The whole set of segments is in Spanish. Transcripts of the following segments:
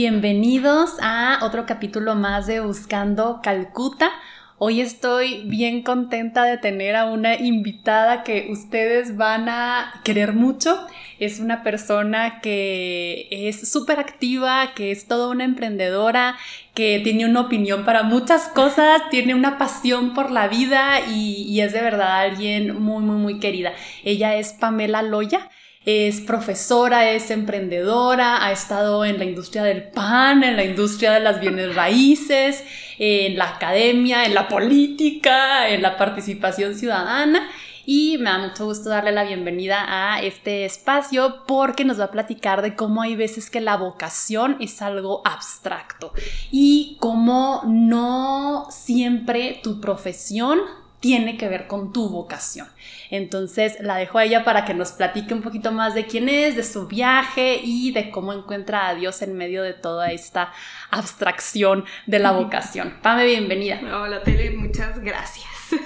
Bienvenidos a otro capítulo más de Buscando Calcuta. Hoy estoy bien contenta de tener a una invitada que ustedes van a querer mucho. Es una persona que es súper activa, que es toda una emprendedora, que tiene una opinión para muchas cosas, tiene una pasión por la vida y, es de verdad alguien muy, muy, muy querida. Ella es Pamela Loya es profesora, es emprendedora, ha estado en la industria del pan, en la industria de las bienes raíces, en la academia, en la política, en la participación ciudadana. Y me da mucho gusto darle la bienvenida a este espacio porque nos va a platicar de cómo hay veces que la vocación es algo abstracto y cómo no siempre tu profesión tiene que ver con tu vocación. Entonces la dejo a ella para que nos platique un poquito más de quién es, de su viaje y de cómo encuentra a Dios en medio de toda esta abstracción de la vocación. Pame, bienvenida. Hola, Tele, muchas gracias.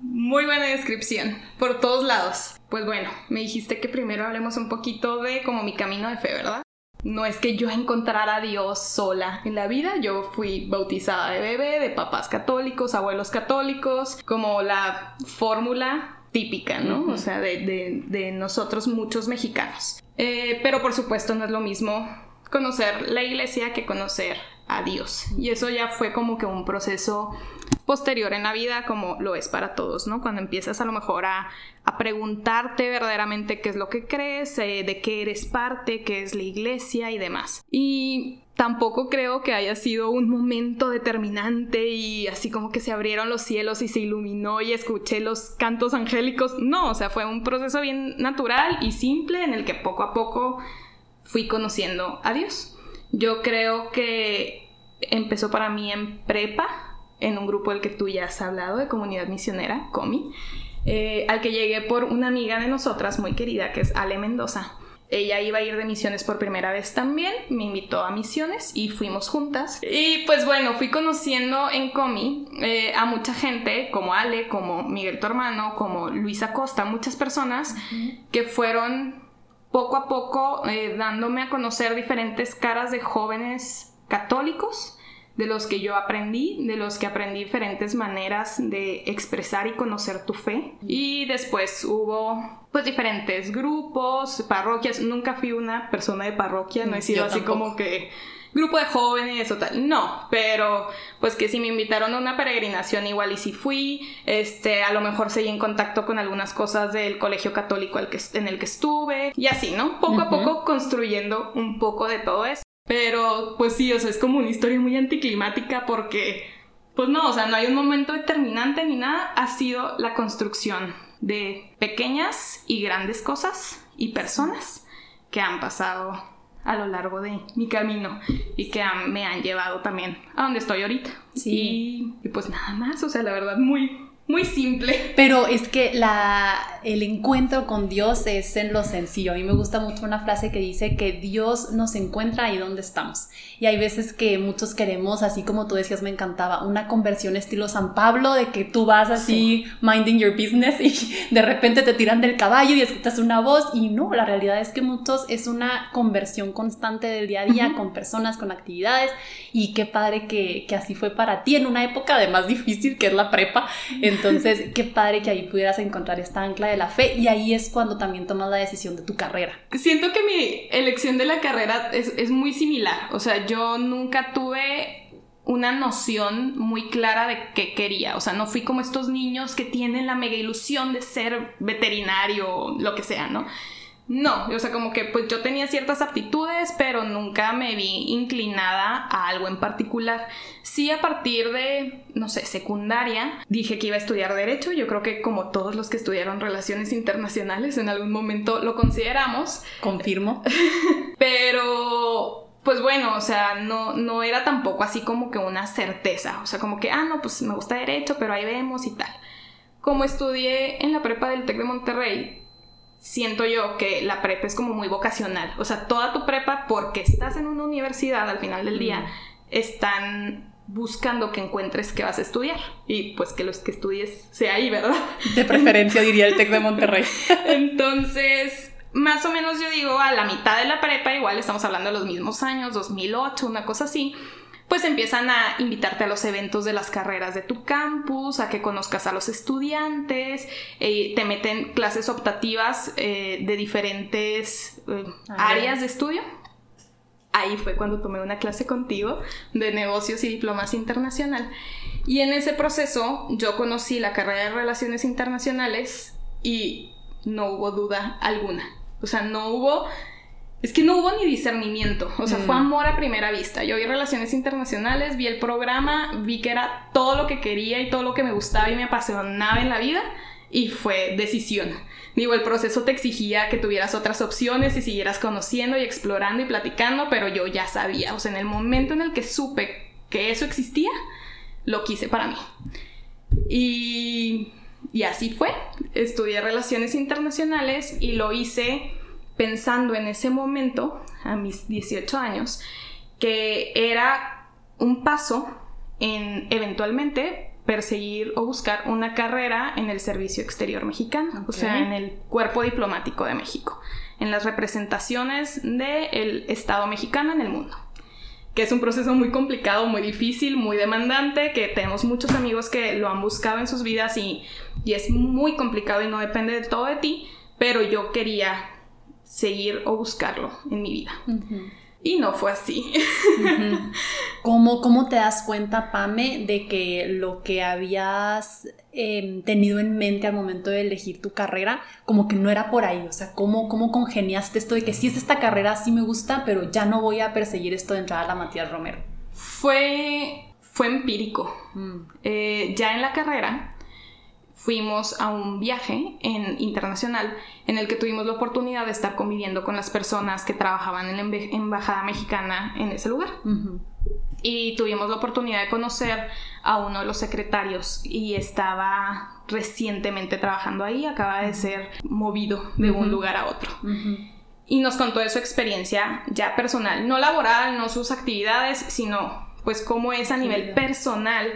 Muy buena descripción, por todos lados. Pues bueno, me dijiste que primero hablemos un poquito de como mi camino de fe, ¿verdad? No es que yo encontrara a Dios sola en la vida, yo fui bautizada de bebé, de papás católicos, abuelos católicos, como la fórmula típica, ¿no? O sea, de, nosotros muchos mexicanos. Eh, pero por supuesto no es lo mismo conocer la iglesia que conocer a Dios. Y eso ya fue como que un proceso posterior en la vida, como lo es para todos, ¿no? Cuando empiezas a lo mejor a, preguntarte verdaderamente qué es lo que crees, eh, de qué eres parte, qué es la iglesia y demás. Y tampoco creo que haya sido un momento determinante y así como que se abrieron los cielos y se iluminó y escuché los cantos angélicos. No, o sea, fue un proceso bien natural y simple en el que poco a poco fui conociendo a Dios. Yo creo que empezó para mí en prepa, en un grupo del que tú ya has hablado, de comunidad misionera, COMI, eh, al que llegué por una amiga de nosotras muy querida, que es Ale Mendoza. Ella iba a ir de misiones por primera vez también, me invitó a misiones y fuimos juntas. Y pues bueno, fui conociendo en Comi eh, a mucha gente, como Ale, como Miguel tu hermano, como Luisa Costa, muchas personas que fueron poco a poco eh, dándome a conocer diferentes caras de jóvenes católicos, de los que yo aprendí, de los que aprendí diferentes maneras de expresar y conocer tu fe. Y después hubo pues diferentes grupos, parroquias. Nunca fui una persona de parroquia, no he sido así como que grupo de jóvenes o tal. No, pero pues que si me invitaron a una peregrinación igual y si fui, este, a lo mejor seguí en contacto con algunas cosas del colegio católico en el que estuve y así, ¿no? Poco a poco construyendo un poco de todo eso. Pero pues sí, o sea, es como una historia muy anticlimática porque, pues no, o sea, no hay un momento determinante ni nada, ha sido la construcción de pequeñas y grandes cosas y personas que han pasado a lo largo de mi camino y que me han llevado también a donde estoy ahorita. Sí. Y, y pues nada más, o sea, la verdad, muy, muy simple. Pero es que la, el encuentro con Dios es en lo sencillo. A mí me gusta mucho una frase que dice que Dios nos encuentra ahí donde estamos. Y hay veces que muchos queremos, así como tú decías, me encantaba, una conversión estilo San Pablo, de que tú vas así minding your business y de repente te tiran del caballo y escuchas una voz. Y no, la realidad es que muchos es una conversión constante del día a día con personas, con actividades. Y qué padre que, que, así fue para ti en una época de más difícil que es la prepa. Entonces, qué padre que ahí pudieras encontrar esta ancla de la fe y ahí es cuando también tomas la decisión de tu carrera. Siento que mi elección de la carrera es, muy similar, o sea, yo nunca tuve una noción muy clara de qué quería. O sea, no fui como estos niños que tienen la mega ilusión de ser veterinario o lo que sea, ¿no? No, o sea, como que pues yo tenía ciertas aptitudes, pero nunca me vi inclinada a algo en particular. Sí, a partir de, no sé, secundaria, dije que iba a estudiar derecho. Yo creo que como todos los que estudiaron relaciones internacionales en algún momento lo consideramos. Confirmo. pero pues bueno, o sea, no, no era tampoco así como que una certeza, o sea, como que, ah, no, pues me gusta derecho, pero ahí vemos y tal. Como estudié en la prepa del TEC de Monterrey, siento yo que la prepa es como muy vocacional, o sea, toda tu prepa, porque estás en una universidad al final del día, están buscando que encuentres qué vas a estudiar y pues que los que estudies sea ahí, ¿verdad? De preferencia diría el TEC de Monterrey. Entonces, más o menos yo digo a la mitad de la prepa, igual estamos hablando de los mismos años, 2008, una cosa así, pues empiezan a invitarte a los eventos de las carreras de tu campus, a que conozcas a los estudiantes, eh, te meten clases optativas eh, de diferentes eh, áreas de estudio. Ahí fue cuando tomé una clase contigo de negocios y diplomacia internacional. Y en ese proceso yo conocí la carrera de relaciones internacionales y no hubo duda alguna. O sea, no hubo... Es que no hubo ni discernimiento, o sea, fue mm. amor a primera vista. Yo vi relaciones internacionales, vi el programa, vi que era todo lo que quería y todo lo que me gustaba y me apasionaba en la vida y fue decisión. Digo, el proceso te exigía que tuvieras otras opciones y siguieras conociendo y explorando y platicando, pero yo ya sabía, o sea, en el momento en el que supe que eso existía, lo quise para mí. Y y así fue. Estudié relaciones internacionales y lo hice pensando en ese momento, a mis 18 años, que era un paso en eventualmente perseguir o buscar una carrera en el servicio exterior mexicano, o sea, en el cuerpo diplomático de México, en las representaciones del Estado mexicano en el mundo que es un proceso muy complicado, muy difícil, muy demandante, que tenemos muchos amigos que lo han buscado en sus vidas y, es muy complicado y no depende de todo de ti, pero yo quería seguir o buscarlo en mi vida. Y no fue así. ¿Cómo, te das cuenta, Pame, de que lo que habías em, tenido en mente al momento de elegir tu carrera, como que no era por ahí? O sea, ¿cómo, cómo congeniaste esto de que sí es esta carrera, sí me gusta, pero ya no voy a perseguir esto de entrar a la Matías Romero? Fue, fue empírico. Mm. Eh, ya en la carrera fuimos a un viaje en, internacional en el que tuvimos la oportunidad de estar conviviendo con las personas que trabajaban en la embajada mexicana en ese lugar. Y tuvimos la oportunidad de conocer a uno de los secretarios y estaba recientemente trabajando ahí, acaba de ser movido de un lugar a otro. Y nos contó de su experiencia ya personal, no laboral, no sus actividades, sino pues cómo es a nivel personal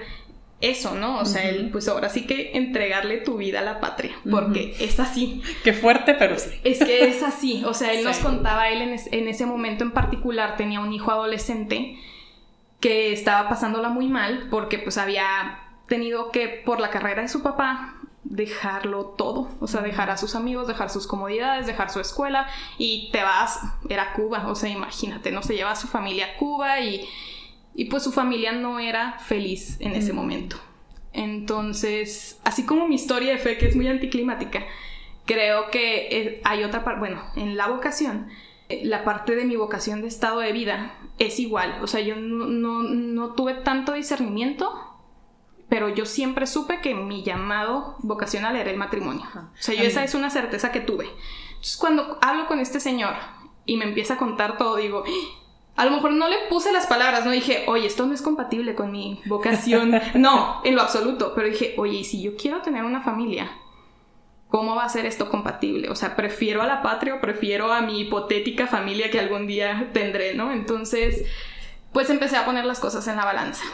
eso, ¿no? O sea, pues ahora sí que entregarle tu vida a la patria, porque es así. Qué fuerte, pero sí. Es que es así, o sea, él nos contaba, él en, ese momento en particular tenía un hijo adolescente que estaba pasándola muy mal porque pues había tenido que, por la carrera de su papá, dejarlo todo, o sea, dejar a sus amigos, dejar sus comodidades, dejar su escuela y te vas, era Cuba, o sea, imagínate, no se lleva a su familia a Cuba y y pues su familia no era feliz en ese momento. Entonces, así como mi historia de fe, que es muy anticlimática, creo que eh, hay otra parte, bueno, en la vocación, eh, la parte de mi vocación de estado de vida es igual. O sea, yo no, tuve tanto discernimiento, pero yo siempre supe que mi llamado vocacional era el matrimonio. O sea, yo esa es una certeza que tuve. Entonces, cuando hablo con este señor y me empieza a contar todo, digo, a lo mejor no le puse las palabras, no dije, oye, esto no es compatible con mi vocación. No, en lo absoluto. Pero dije, oye, si yo quiero tener una familia, ¿cómo va a ser esto compatible? O sea, prefiero a la patria o prefiero a mi hipotética familia que algún día tendré, ¿no? Entonces, pues empecé a poner las cosas en la balanza.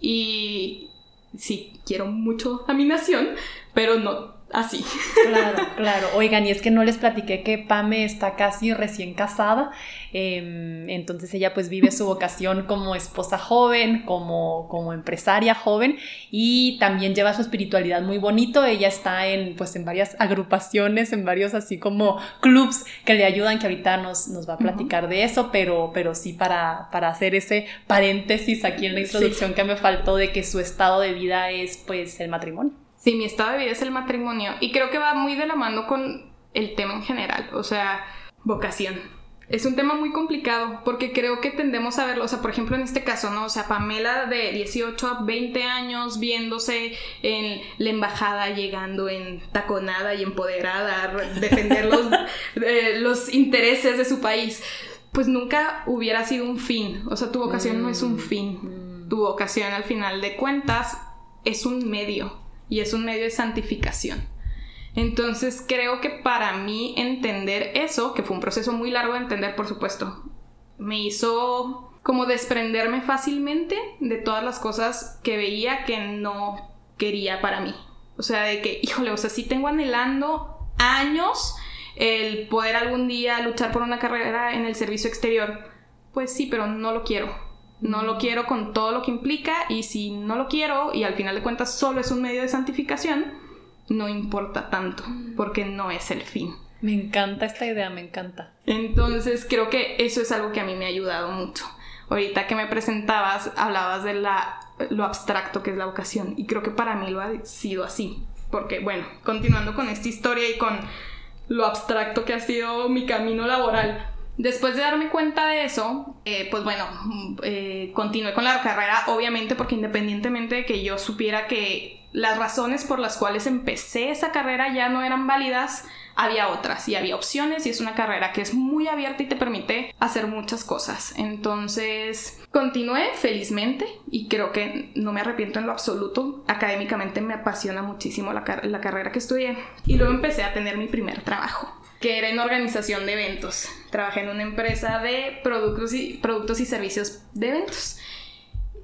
Y sí, quiero mucho a mi nación, pero no así. Claro, claro. Oigan, y es que no les platiqué que Pame está casi recién casada, em, entonces ella pues vive su vocación como esposa joven, como, como empresaria joven y también lleva su espiritualidad muy bonito. Ella está en pues en varias agrupaciones, en varios así como clubs que le ayudan, que ahorita nos, nos va a platicar de eso, pero, pero sí para, para hacer ese paréntesis aquí en la introducción que me faltó de que su estado de vida es pues el matrimonio. Sí, mi estado de vida es el matrimonio y creo que va muy de la mano con el tema en general, o sea, vocación. Es un tema muy complicado porque creo que tendemos a verlo, o sea, por ejemplo en este caso, ¿no? O sea, Pamela de 18 a 20 años viéndose en la embajada, llegando en taconada y empoderada, a defender los, los intereses de su país. pues nunca hubiera sido un fin. O sea, tu vocación no es un fin. Mm. Tu vocación al final de cuentas es un medio y es un medio de santificación. Entonces creo que para mí entender eso, que fue un proceso muy largo de entender, por supuesto, me hizo como desprenderme fácilmente de todas las cosas que veía que no quería para mí. O sea, de que, híjole, o sea, sí tengo anhelando años el poder algún día luchar por una carrera en el servicio exterior. Pues sí, pero no lo quiero. No lo quiero con todo lo que implica y si no lo quiero y al final de cuentas solo es un medio de santificación, no importa tanto porque no es el fin. Me encanta esta idea, me encanta. Entonces creo que eso es algo que a mí me ha ayudado mucho. Ahorita que me presentabas, hablabas de la, lo abstracto que es la vocación y creo que para mí lo ha sido así. Porque bueno, continuando con esta historia y con lo abstracto que ha sido mi camino laboral, Después de darme cuenta de eso, eh, pues bueno, eh, continué con la carrera, obviamente porque independientemente de que yo supiera que las razones por las cuales empecé esa carrera ya no eran válidas, había otras y había opciones y es una carrera que es muy abierta y te permite hacer muchas cosas. Entonces, continué felizmente y creo que no me arrepiento en lo absoluto. Académicamente me apasiona muchísimo la, la carrera que estudié y luego empecé a tener mi primer trabajo que era en organización de eventos. Trabajé en una empresa de productos y, productos y servicios de eventos.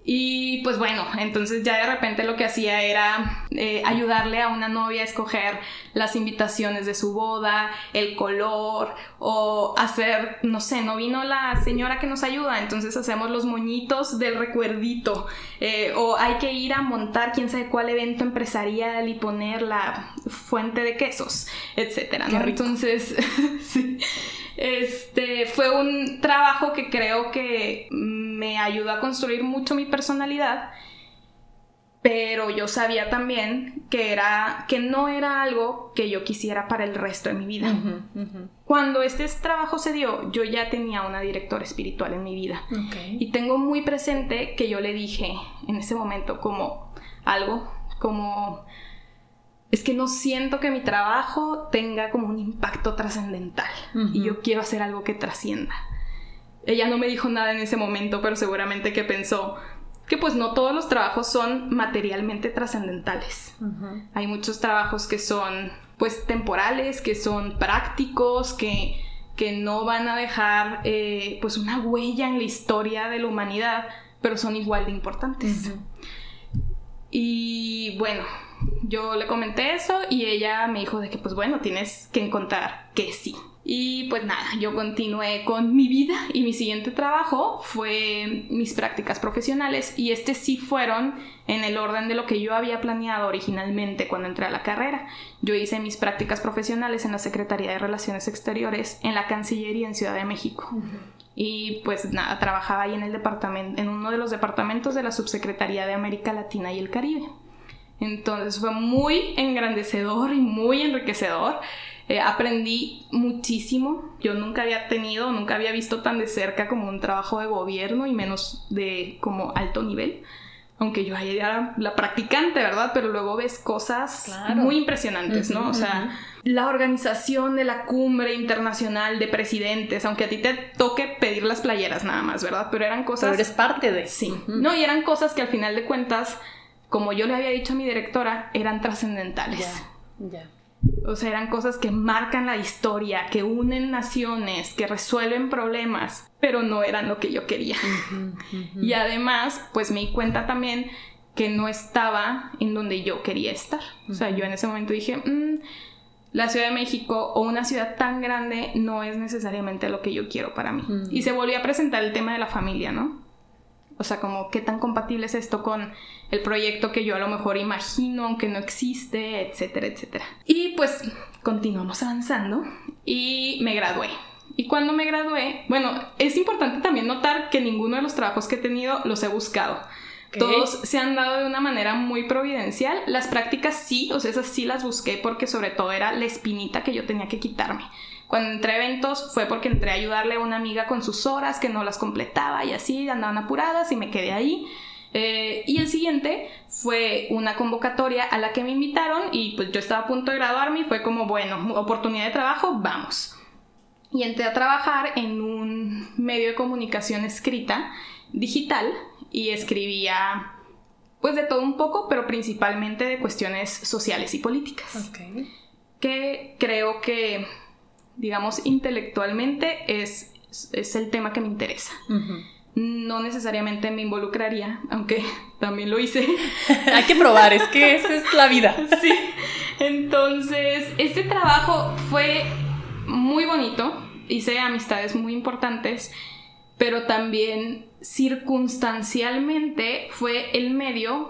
Y pues bueno, entonces ya de repente lo que hacía era eh, ayudarle a una novia a escoger las invitaciones de su boda, el color, o hacer, no sé, no vino la señora que nos ayuda, entonces hacemos los moñitos del recuerdito, eh, o hay que ir a montar quién sabe cuál evento empresarial y poner la fuente de quesos, etcétera, ¿no? Entonces, sí. Este fue un trabajo que creo que me ayudó a construir mucho mi personalidad, pero yo sabía también que era que no era algo que yo quisiera para el resto de mi vida. Cuando este trabajo se dio, yo ya tenía una directora espiritual en mi vida. Y tengo muy presente que yo le dije en ese momento como algo como es que no siento que mi trabajo tenga como un impacto trascendental y yo quiero hacer algo que trascienda. Ella no me dijo nada en ese momento, pero seguramente que pensó que pues no todos los trabajos son materialmente trascendentales. Hay muchos trabajos que son pues temporales, que son prácticos, que, que no van a dejar eh, pues una huella en la historia de la humanidad, pero son igual de importantes. Y bueno, yo le comenté eso y ella me dijo de que pues bueno, tienes que encontrar que sí. Y pues nada, yo continué con mi vida y mi siguiente trabajo fue mis prácticas profesionales y este sí fueron en el orden de lo que yo había planeado originalmente cuando entré a la carrera. Yo hice mis prácticas profesionales en la Secretaría de Relaciones Exteriores en la Cancillería en Ciudad de México. Y pues nada, trabajaba ahí en el departamento, en uno de los departamentos de la Subsecretaría de América Latina y el Caribe. Entonces fue muy engrandecedor y muy enriquecedor. Eh, aprendí muchísimo. Yo nunca había tenido, nunca había visto tan de cerca como un trabajo de gobierno y menos de como alto nivel. Aunque yo ahí era la practicante, ¿verdad? Pero luego ves cosas muy impresionantes, ¿no? O sea, la organización de la cumbre internacional de presidentes, aunque a ti te toque pedir las playeras nada más, ¿verdad? Pero eran cosas... Pero eres parte de... Sí. No, y eran cosas que al final de cuentas como yo le había dicho a mi directora, eran trascendentales. Ya, O sea, eran cosas que marcan la historia, que unen naciones, que resuelven problemas, pero no eran lo que yo quería. Y además, pues me di cuenta también que no estaba en donde yo quería estar. O sea, yo en ese momento dije, mm, la Ciudad de México o una ciudad tan grande no es necesariamente lo que yo quiero para mí. Y se volvió a presentar el tema de la familia, ¿no? O sea, como qué tan compatible es esto con el proyecto que yo a lo mejor imagino, aunque no existe, etcétera, etcétera. Y pues continuamos avanzando y me gradué. Y cuando me gradué, bueno, es importante también notar que ninguno de los trabajos que he tenido los he buscado. Todos se han dado de una manera muy providencial. Las prácticas sí, o sea, esas sí las busqué porque sobre todo era la espinita que yo tenía que quitarme. Cuando entré a eventos fue porque entré a ayudarle a una amiga con sus horas que no las completaba y así andaban apuradas y me quedé ahí. Eh, y el siguiente fue una convocatoria a la que me invitaron y pues yo estaba a punto de graduarme y fue como, bueno, oportunidad de trabajo, vamos. y entré a trabajar en un medio de comunicación escrita digital y escribía pues de todo un poco, pero principalmente de cuestiones sociales y políticas. Que creo que, digamos, intelectualmente es, es el tema que me interesa. No necesariamente me involucraría, aunque también lo hice. Hay que probar, es que esa es la vida. Sí. Entonces, este trabajo fue muy bonito, hice amistades muy importantes, pero también circunstancialmente fue el medio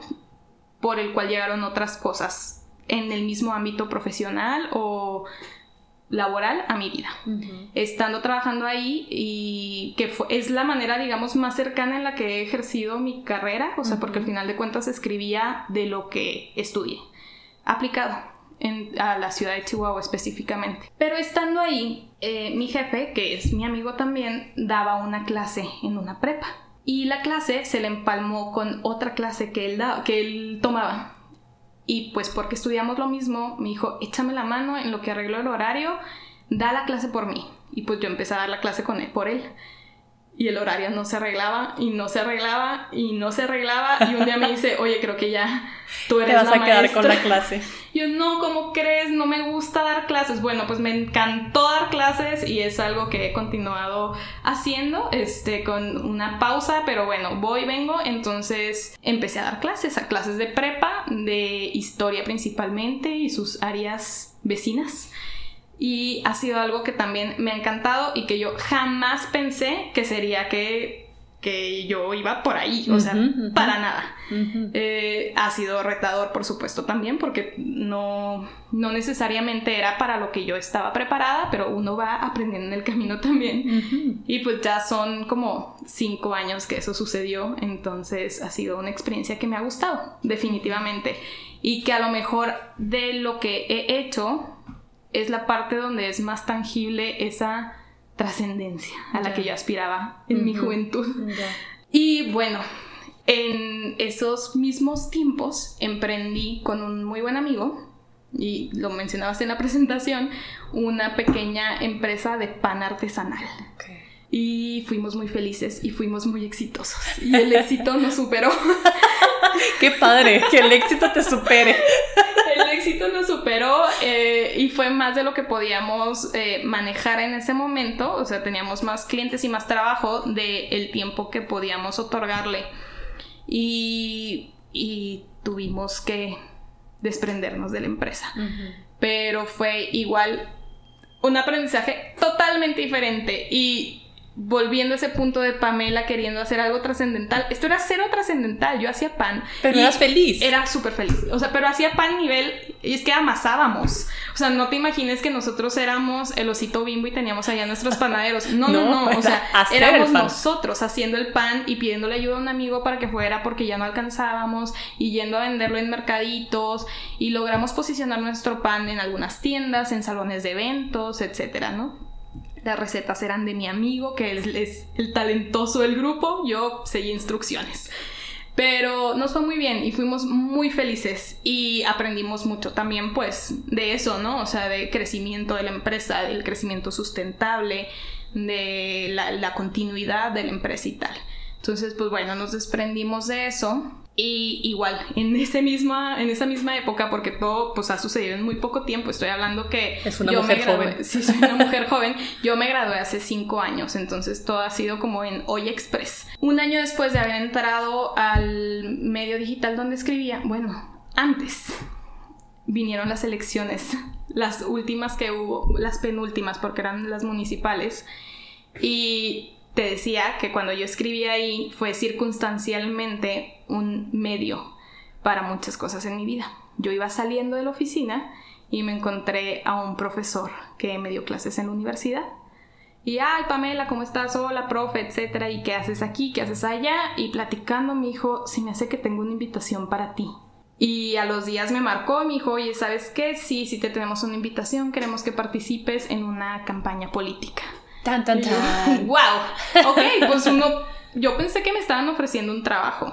por el cual llegaron otras cosas en el mismo ámbito profesional o laboral a mi vida. Estando trabajando ahí y que es la manera, digamos, más cercana en la que he ejercido mi carrera, o sea, porque al final de cuentas escribía de lo que estudié, aplicado a la ciudad de Chihuahua específicamente. Pero estando ahí, eh, mi jefe, que es mi amigo también, daba una clase en una prepa. Y la clase se le empalmó con otra clase que él, que él tomaba. Y pues porque estudiamos lo mismo, me dijo, échame la mano en lo que arreglo el horario, da la clase por mí. Y pues yo empecé a dar la clase con él, por él y el horario no se arreglaba y no se arreglaba y no se arreglaba y un día me dice, oye, creo que ya tú eres Te vas a quedar con la clase. Yo, no, ¿cómo crees? No me gusta dar clases. Bueno, pues me encantó dar clases y es algo que he continuado haciendo, este, con una pausa, pero bueno, voy, vengo, entonces empecé a dar clases, a clases de prepa, de historia principalmente y sus áreas vecinas y ha sido algo que también me ha encantado y que yo jamás pensé que sería que, yo iba por ahí, o sea, para nada. Eh, ha sido retador, por supuesto, también, porque no, no necesariamente era para lo que yo estaba preparada, pero uno va aprendiendo en el camino también. Y pues ya son como cinco años que eso sucedió, entonces ha sido una experiencia que me ha gustado, definitivamente. Y que a lo mejor de lo que he hecho, es la parte donde es más tangible esa trascendencia a la que yo aspiraba en mi juventud. Y bueno, en esos mismos tiempos emprendí con un muy buen amigo, y lo mencionabas en la presentación, una pequeña empresa de pan artesanal. Y fuimos muy felices y fuimos muy exitosos. Y el éxito nos superó. Qué padre, que el éxito te supere. Superó eh, y fue más de lo que podíamos eh, manejar en ese momento. O sea, teníamos más clientes y más trabajo del el tiempo que podíamos otorgarle. Y, tuvimos que desprendernos de la empresa. Pero fue igual un aprendizaje totalmente diferente. Y volviendo a ese punto de Pamela queriendo hacer algo trascendental. Esto era cero trascendental. Yo hacía pan. Pero eras feliz. Era súper feliz. O sea, pero hacía pan nivel. Y es que amasábamos. O sea, no te imagines que nosotros éramos el osito bimbo y teníamos allá nuestros panaderos. No, no, no. O sea, éramos nosotros haciendo el pan y pidiéndole ayuda a un amigo para que fuera porque ya no alcanzábamos y yendo a venderlo en mercaditos. Y logramos posicionar nuestro pan en algunas tiendas, en salones de eventos, etcétera, ¿no? Las recetas eran de mi amigo, que es el talentoso del grupo. Yo seguí instrucciones. Pero nos fue muy bien y fuimos muy felices y aprendimos mucho también pues de eso, ¿no? O sea, de crecimiento de la empresa, del crecimiento sustentable, de la, la continuidad de la empresa y tal. Entonces, pues bueno, nos desprendimos de eso y igual, en, ese misma, en esa misma época, porque todo pues, ha sucedido en muy poco tiempo, estoy hablando que... Es una mujer joven. Sí, soy una mujer joven. Yo me gradué hace cinco años, entonces todo ha sido como en Hoy Express. Un año después de haber entrado al medio digital donde escribía, bueno, antes vinieron las elecciones, las últimas que hubo, las penúltimas, porque eran las municipales. Y te decía que cuando yo escribí ahí fue circunstancialmente un medio para muchas cosas en mi vida. Yo iba saliendo de la oficina y me encontré a un profesor que me dio clases en la universidad. Y, ay, Pamela, ¿cómo estás? Hola, profe, etcétera. ¿Y qué haces aquí? ¿Qué haces allá? Y platicando me dijo, si me hace que tengo una invitación para ti. Y a los días me marcó me dijo, oye, ¿sabes qué? Sí, sí te tenemos una invitación, queremos que participes en una campaña política. Tan, tan, tan. ¡Wow! Ok, pues uno. Yo pensé que me estaban ofreciendo un trabajo.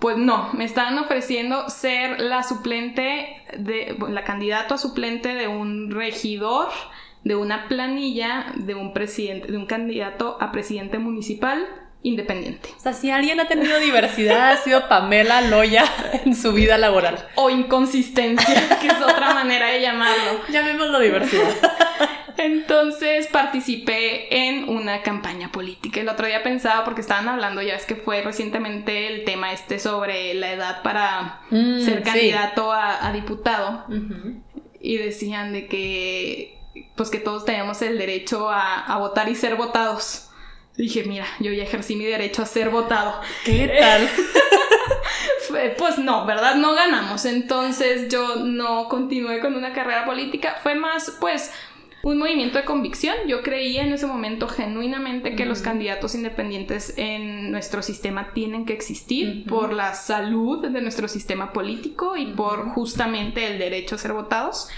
Pues no, me estaban ofreciendo ser la suplente de. la candidata a suplente de un regidor de una planilla de un presidente, de un candidato a presidente municipal independiente. O sea, si alguien ha tenido diversidad, ha sido Pamela Loya en su vida laboral. O inconsistencia, que es otra manera de llamarlo. Llamémoslo diversidad. Entonces participé en una campaña política. El otro día pensaba, porque estaban hablando, ya es que fue recientemente el tema este sobre la edad para Mm, ser sí. candidato a, a diputado. Y decían de que, pues que todos tenemos el derecho a, a votar y ser votados. Dije, mira, yo ya ejercí mi derecho a ser votado. ¿Qué tal? Pues no, ¿verdad? No ganamos. Entonces yo no continué con una carrera política. Fue más, pues, un movimiento de convicción. Yo creía en ese momento genuinamente que los candidatos independientes en nuestro sistema tienen que existir por la salud de nuestro sistema político y por justamente el derecho a ser votados.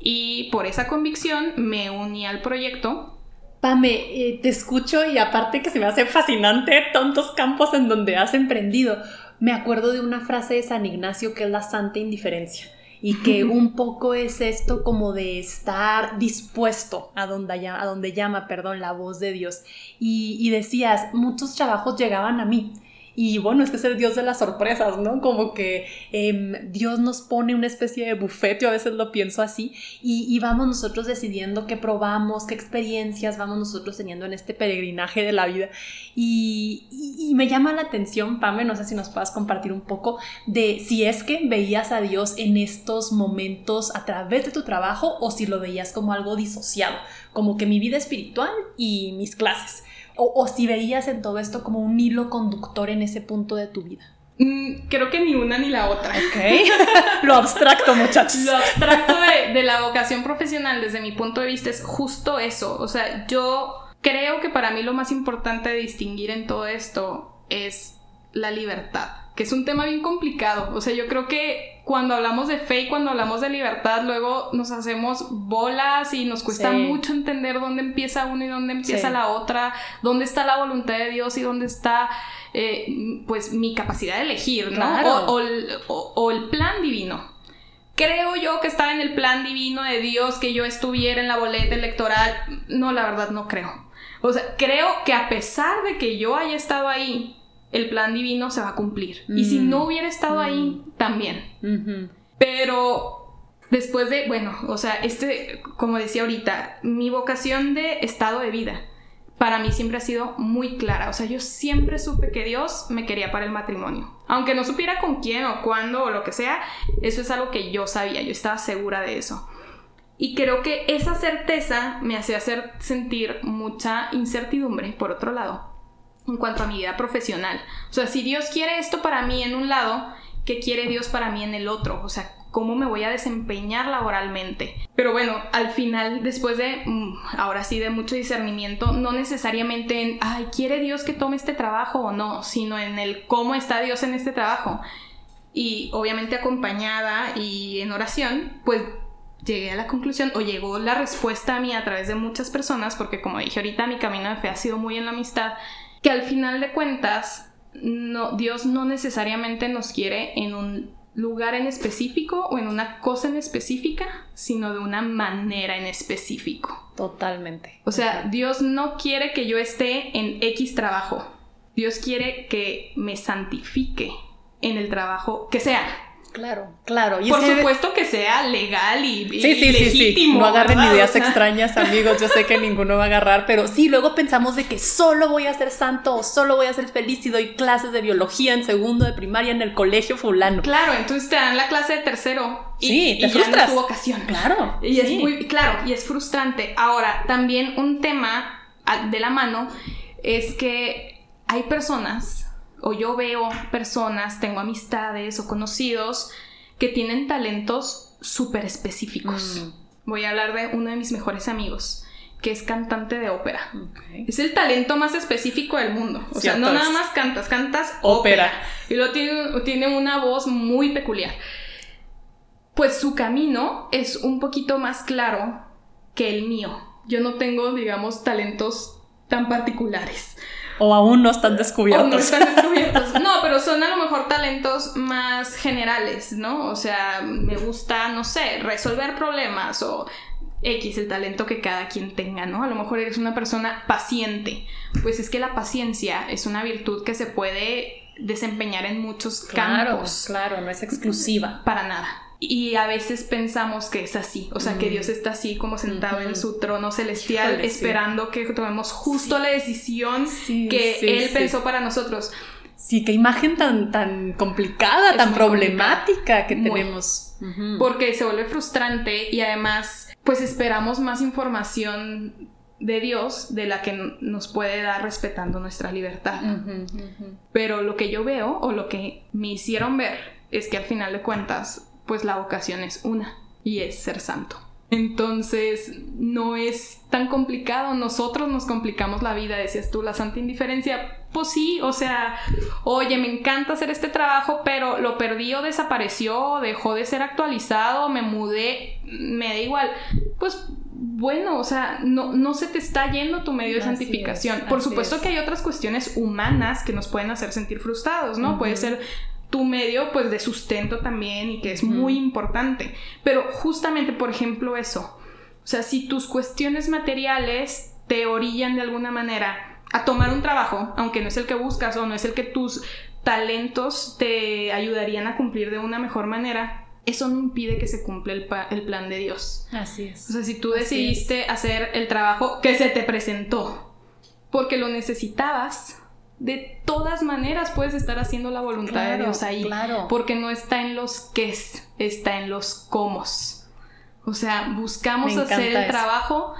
Y por esa convicción me uní al proyecto. Pame, eh, te escucho y aparte que se me hace fascinante tantos campos en donde has emprendido. Me acuerdo de una frase de San Ignacio que es la santa indiferencia y que un poco es esto como de estar dispuesto a donde, llama, a donde llama, perdón, la voz de Dios. Y, y decías, muchos trabajos llegaban a mí. Y bueno, es que es el Dios de las sorpresas, ¿no? Como que em, Dios nos pone una especie de buffet, yo a veces lo pienso así, y, vamos nosotros decidiendo qué probamos, qué experiencias vamos nosotros teniendo en este peregrinaje de la vida. Y, y- y me llama la atención, Pame, no sé si nos puedas compartir un poco de si es que veías a Dios en estos momentos a través de tu trabajo o si lo veías como algo disociado, como que mi vida espiritual y mis clases. O, o si veías en todo esto como un hilo conductor en ese punto de tu vida. Mm, creo que ni una ni la otra. Ok. Lo abstracto, muchachos. Lo abstracto de, de la vocación profesional desde mi punto de vista es justo eso. O sea, yo creo que para mí lo más importante de distinguir en todo esto es la libertad, que es un tema bien complicado. O sea, yo creo que cuando hablamos de fe y cuando hablamos de libertad, luego nos hacemos bolas y nos cuesta Sí. mucho entender dónde empieza uno y dónde empieza Sí. la otra, dónde está la voluntad de Dios y dónde está, eh, pues, mi capacidad de elegir, ¿no? Claro. O- o el- o- o el plan divino. Creo yo que estaba en el plan divino de Dios que yo estuviera en la boleta electoral. No, la verdad no creo. O sea, creo que a pesar de que yo haya estado ahí, el plan divino se va a cumplir. Y si Mm. no hubiera estado ahí, también. Ujú. Pero después de, bueno, o sea, este, como decía ahorita, mi vocación de estado de vida para mí siempre ha sido muy clara. O sea, yo siempre supe que Dios me quería para el matrimonio. Aunque no supiera con quién o cuándo o lo que sea, eso es algo que yo sabía, yo estaba segura de eso. Y creo que esa certeza me hacía hacer sentir mucha incertidumbre, por otro lado, en cuanto a mi vida profesional. O sea, si Dios quiere esto para mí en un lado, ¿qué quiere Dios para mí en el otro? O sea, ¿cómo me voy a desempeñar laboralmente? Pero bueno, al final, después de, mm, ahora sí, de mucho discernimiento, no necesariamente en, ay, ¿quiere Dios que tome este trabajo o no? Sino en el cómo está Dios en este trabajo. Y obviamente acompañada y en oración, pues llegué a la conclusión o llegó la respuesta a mí a través de muchas personas, porque como dije ahorita, mi camino de fe ha sido muy en la amistad, que al final de cuentas, no, Dios no necesariamente nos quiere en un lugar en específico o en una cosa en específica, sino de una manera en específico. Totalmente. O sea, Dios no quiere que yo esté en X trabajo. Dios quiere que me santifique en el trabajo que sea. Claro, claro. Y Por es que- supuesto que sea legal y, y Sí, sí, sí, sí. legítimo. No agarren ¿verdad? ideas extrañas, amigos. Yo sé que ninguno va a agarrar, pero sí, luego pensamos de que solo voy a ser santo o solo voy a ser feliz y doy clases de biología en segundo de primaria en el colegio fulano. Claro, entonces te dan la clase de tercero y, Sí, y te ya no es tu vocación. Claro. Y es muy, claro, y es frustrante. Ahora, también un tema de la mano es que hay personas, o yo veo personas, tengo amistades o conocidos que tienen talentos súper específicos. Mm. Voy a hablar de uno de mis mejores amigos, que es cantante de ópera. Es el talento más específico del mundo. O sea, no nada más cantas, cantas Ópera. ópera. Y luego tiene, tiene una voz muy peculiar. Pues su camino es un poquito más claro que el mío. Yo no tengo, digamos, talentos tan particulares. O aún no están O descubiertos. no están descubiertos. No, pero son a lo mejor talentos más generales, ¿no? O sea, me gusta, no sé, resolver problemas o X, el talento que cada quien tenga, ¿no? A lo mejor eres una persona paciente. Pues es que la paciencia es una virtud que se puede desempeñar en muchos campos. Claro, no es exclusiva. Para nada. Y a veces pensamos que es así, o sea, que Dios está así como sentado en su trono celestial, esperando que tomemos justo la decisión que Él pensó para nosotros. Sí, qué imagen tan, tan complicada, tan problemática que tenemos. Porque se vuelve frustrante y además, pues esperamos más información de Dios de la que nos puede dar respetando nuestra libertad. Pero lo que yo veo o lo que me hicieron ver es que al final de cuentas, pues la vocación es una y es ser santo. Entonces, no es tan complicado. Nosotros nos complicamos la vida, decías tú, la santa indiferencia. Pues sí, o sea, oye, me encanta hacer este trabajo, pero lo perdí o desapareció, dejó de ser actualizado, me mudé, me da igual. Pues bueno, o sea, no, no se te está yendo tu medio de santificación. Por supuesto que hay otras cuestiones humanas que nos pueden hacer sentir frustrados, ¿no? Puede ser tu medio pues de sustento también y que es muy importante. Pero justamente, por ejemplo, eso. O sea, si tus cuestiones materiales te orillan de alguna manera a tomar un trabajo, aunque no es el que buscas o no es el que tus talentos te ayudarían a cumplir de una mejor manera, eso no impide que se cumpla el, el plan de Dios. Así es. O sea, si tú decidiste hacer el trabajo que se te presentó porque lo necesitabas, de todas maneras puedes estar haciendo la voluntad de Dios ahí. Claro. Porque no está en los qués, está en los cómo. O sea, buscamos hacer el trabajo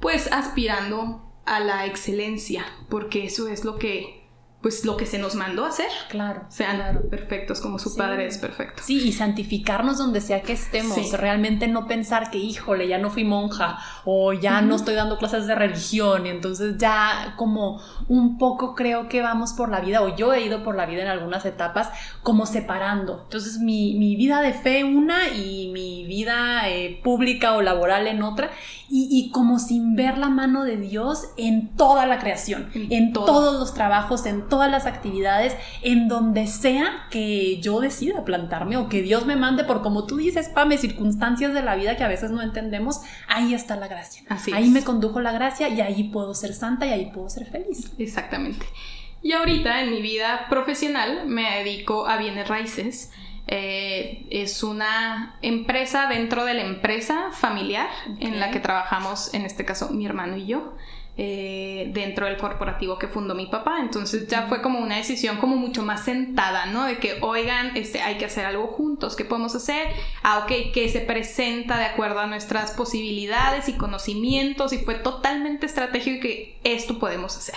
pues aspirando a la excelencia, porque eso es lo que pues lo que se nos mandó a hacer. Claro. Sean perfectos como su padre es perfecto. Sí, y santificarnos donde sea que estemos. Realmente no pensar que, híjole, ya no fui monja o ya no estoy dando clases de religión y entonces ya como un poco creo que vamos por la vida o yo he ido por la vida en algunas etapas como separando. Entonces mi, vida de fe una y mi vida eh, pública o laboral en otra y, como sin ver la mano de Dios en toda la creación, en, todos los trabajos, en todas las actividades, en donde sea que yo decida plantarme o que Dios me mande por, como tú dices, Pame, circunstancias de la vida que a veces no entendemos, ahí está la gracia. ahí me condujo la gracia y ahí puedo ser santa y ahí puedo ser feliz. Exactamente. Y ahorita en mi vida profesional me dedico a bienes raíces. Eh, es una empresa dentro de la empresa familiar en la que trabajamos, en este caso mi hermano y yo. Eh, dentro del corporativo que fundó mi papá. Entonces ya fue como una decisión como mucho más sentada, ¿no? De que, oigan, este, hay que hacer algo juntos, ¿qué podemos hacer? Ah, ok, que se presenta de acuerdo a nuestras posibilidades y conocimientos y fue totalmente estratégico que esto podemos hacer.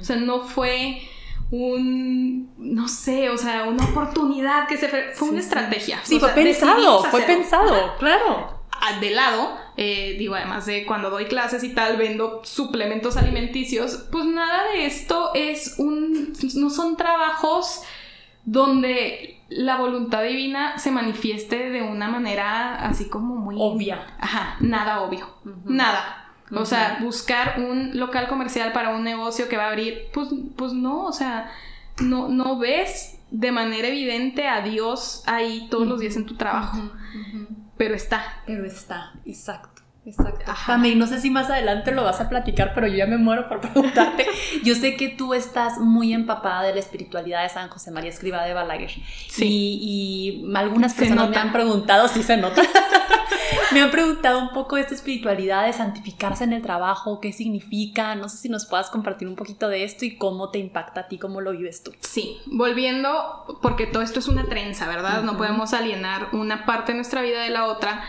O sea, no fue un, no sé, o sea, una oportunidad que se fue, una estrategia. Sí, fue pensado, fue pensado, claro. De lado, eh, digo, además de cuando doy clases y tal, vendo suplementos alimenticios, pues nada de esto es un, no son trabajos donde la voluntad divina se manifieste de una manera así como muy obvia. Ajá, nada obvio, nada. O sea, buscar un local comercial para un negocio que va a abrir, pues, pues no, o sea, no, no ves de manera evidente a Dios ahí todos los días en tu trabajo. Pero está. Pero está, exacto. Exacto. y no sé si más adelante lo vas a platicar, pero yo ya me muero por preguntarte. yo sé que tú estás muy empapada de la espiritualidad de San José María Escriba de Balaguer. Sí. Y, algunas personas me han preguntado, si se nota. me han preguntado un poco de esta espiritualidad de santificarse en el trabajo, qué significa. No sé si nos puedas compartir un poquito de esto y cómo te impacta a ti, cómo lo vives tú. Sí, volviendo, porque todo esto es una trenza, ¿verdad? No podemos alienar una parte de nuestra vida de la otra.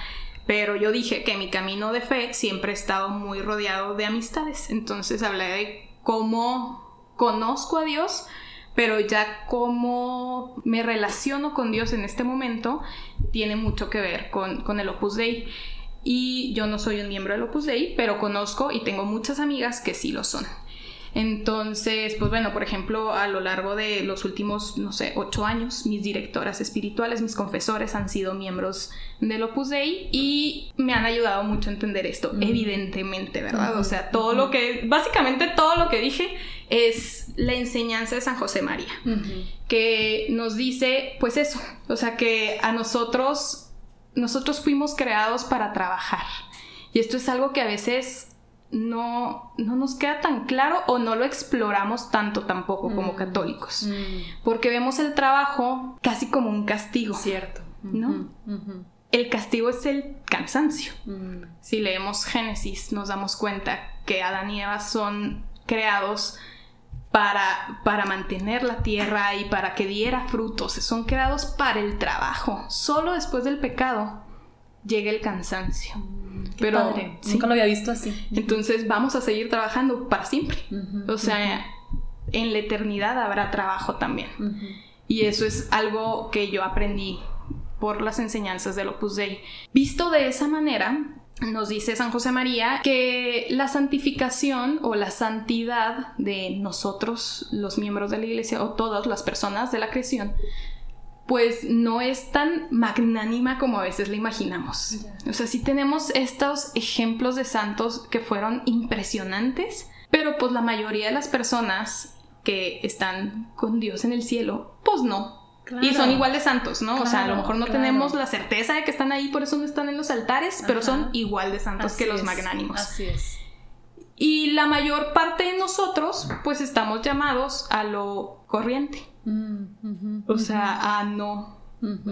Pero yo dije que mi camino de fe siempre ha estado muy rodeado de amistades. Entonces hablé de cómo conozco a Dios, pero ya cómo me relaciono con Dios en este momento tiene mucho que ver con, con el Opus Dei. Y yo no soy un miembro del Opus Dei, pero conozco y tengo muchas amigas que sí lo son. Entonces, pues bueno, por ejemplo, a lo largo de los últimos, no sé, ocho años, mis directoras espirituales, mis confesores han sido miembros del Opus Dei y me han ayudado mucho a entender esto, evidentemente, ¿verdad? O sea, todo lo que, básicamente todo lo que dije es la enseñanza de San José María, que nos dice, pues eso, o sea, que a nosotros, nosotros fuimos creados para trabajar. Y esto es algo que a veces no, no nos queda tan claro o no lo exploramos tanto tampoco como Mm. católicos. Mm, Porque vemos el trabajo casi como un castigo. Cierto. ¿No? El castigo es el cansancio. mm, Si leemos Génesis, nos damos cuenta que Adán y Eva son creados para, para mantener la tierra y para que diera frutos. Son creados para el trabajo. Solo después del pecado llega el cansancio. Pero, padre. sí. Nunca lo había visto así. Entonces vamos a seguir trabajando para siempre. O sea, en la eternidad habrá trabajo también. Y eso es algo que yo aprendí por las enseñanzas del Opus Dei. Visto de esa manera, nos dice San José María que la santificación o la santidad de nosotros, los miembros de la iglesia, o todas las personas de la creación, pues no es tan magnánima como a veces la imaginamos. O sea, sí tenemos estos ejemplos de santos que fueron impresionantes, pero pues la mayoría de las personas que están con Dios en el cielo, pues no. Claro. Y son igual de santos, ¿no? o sea, a lo mejor no claro. tenemos la certeza de que están ahí, por eso no están en los altares, pero son igual de santos Así que los es, magnánimos. Así es. Y la mayor parte de nosotros, pues estamos llamados a lo corriente. Mm, O sea, a no,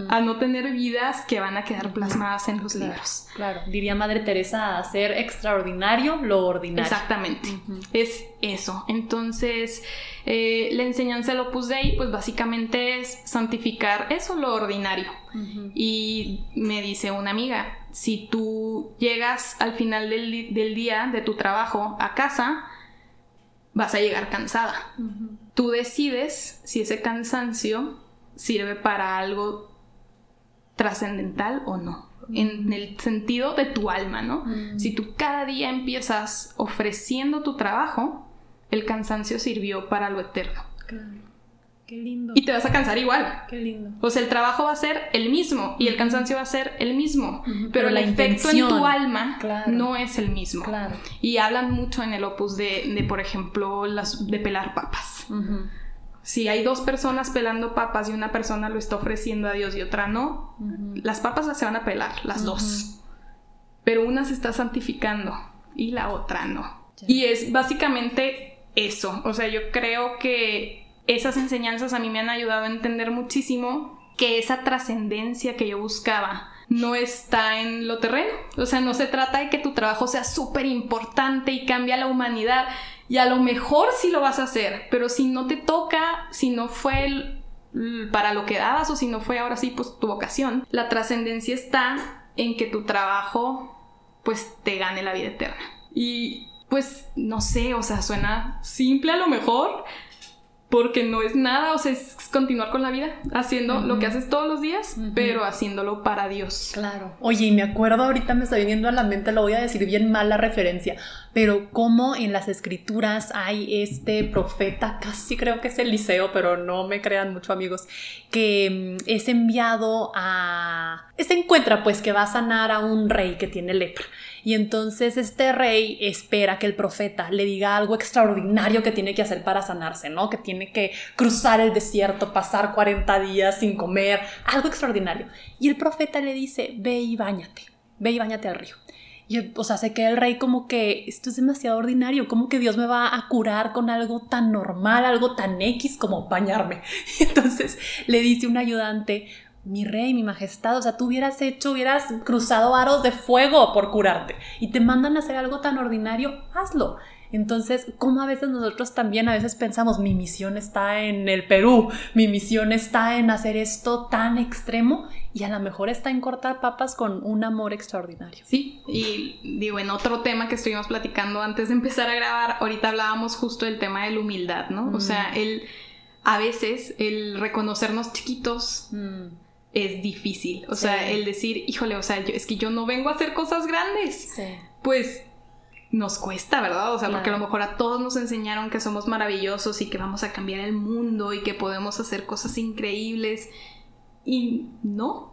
a no tener vidas que van a quedar plasmadas en los Claro, libros. Claro, diría Madre Teresa, hacer extraordinario lo ordinario. Exactamente. Es eso. Entonces, eh, la enseñanza del Opus Dei, pues básicamente es santificar eso, lo ordinario. Y me dice una amiga, si tú llegas al final del, del día de tu trabajo a casa, vas a llegar cansada. Tú decides si ese cansancio sirve para algo trascendental o no, en el sentido de tu alma, ¿no? Mm. Si tú cada día empiezas ofreciendo tu trabajo, el cansancio sirvió para lo eterno. Claro. Qué lindo. Y te vas a cansar igual. Qué lindo. O sea, el trabajo va a ser el mismo y el cansancio va a ser el mismo, pero, pero el efecto en tu alma Claro. no es el mismo. Claro. Y hablan mucho en el opus de, de, por ejemplo, las, de pelar papas. Si hay dos personas pelando papas y una persona lo está ofreciendo a Dios y otra no, las papas se van a pelar, las dos. Pero una se está santificando y la otra no. Y es básicamente eso. O sea, yo creo que esas enseñanzas a mí me han ayudado a entender muchísimo que esa trascendencia que yo buscaba no está en lo terreno. O sea, no se trata de que tu trabajo sea súper importante y cambie a la humanidad. Y a lo mejor sí lo vas a hacer, pero si no te toca, si no fue para lo que dabas o si no fue ahora sí pues tu vocación, la trascendencia está en que tu trabajo pues te gane la vida eterna. Y pues no sé, o sea, suena simple a lo mejor, porque no es nada, o sea, es continuar con la vida, haciendo lo que haces todos los días, pero haciéndolo para Dios. Claro. Oye, y me acuerdo ahorita me está viniendo a la mente, lo voy a decir bien mal la referencia, pero cómo en las escrituras hay este profeta, casi creo que es Eliseo, pero no me crean mucho amigos, que mm, es enviado a... Se encuentra pues que va a sanar a un rey que tiene lepra. Y entonces este rey espera que el profeta le diga algo extraordinario que tiene que hacer para sanarse, ¿no? Que tiene que cruzar el desierto, pasar 40 días sin comer, algo extraordinario. Y el profeta le dice, ve y bañate, ve y bañate al río. Y, o sea, se queda el rey como que esto es demasiado ordinario, como que Dios me va a curar con algo tan normal, algo tan X como bañarme. Y entonces le dice un ayudante, mi rey, mi majestad, o sea, tú hubieras hecho, hubieras cruzado aros de fuego por curarte y te mandan a hacer algo tan ordinario, hazlo. Entonces, como a veces nosotros también a veces pensamos, mi misión está en el Perú, mi misión está en hacer esto tan extremo y a lo mejor está en cortar papas con un amor extraordinario. Sí, y digo, en otro tema que estuvimos platicando antes de empezar a grabar, ahorita hablábamos justo del tema de la humildad, ¿no? Mm. O sea, el, a veces el reconocernos chiquitos Mm, es difícil. O Sí. sea, el decir, híjole, o sea, yo, es que yo no vengo a hacer cosas grandes. sí. Pues nos cuesta, ¿verdad? O sea, porque a lo mejor a todos nos enseñaron que somos maravillosos y que vamos a cambiar el mundo y que podemos hacer cosas increíbles. Y no.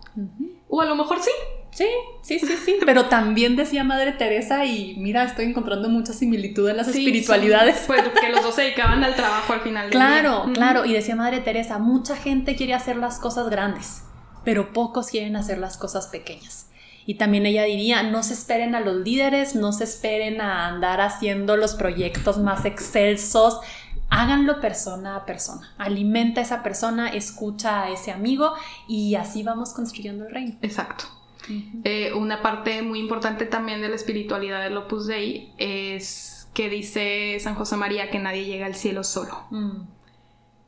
O a lo mejor sí. Sí, sí, sí, sí. Pero también decía Madre Teresa y mira, estoy encontrando mucha similitud en las Sí, espiritualidades. son- Pues que los dos se dedicaban al trabajo al final del Claro, día. Claro. Y decía Madre Teresa, mucha gente quiere hacer las cosas grandes, pero pocos quieren hacer las cosas pequeñas. Y también ella diría, no se esperen a los líderes, no se esperen a andar haciendo los proyectos más excelsos, háganlo persona a persona. Alimenta a esa persona, escucha a ese amigo y así vamos construyendo el reino. Exacto. Eh, una parte muy importante también de la espiritualidad del Opus Dei es que dice San José María que nadie llega al cielo solo. Mm.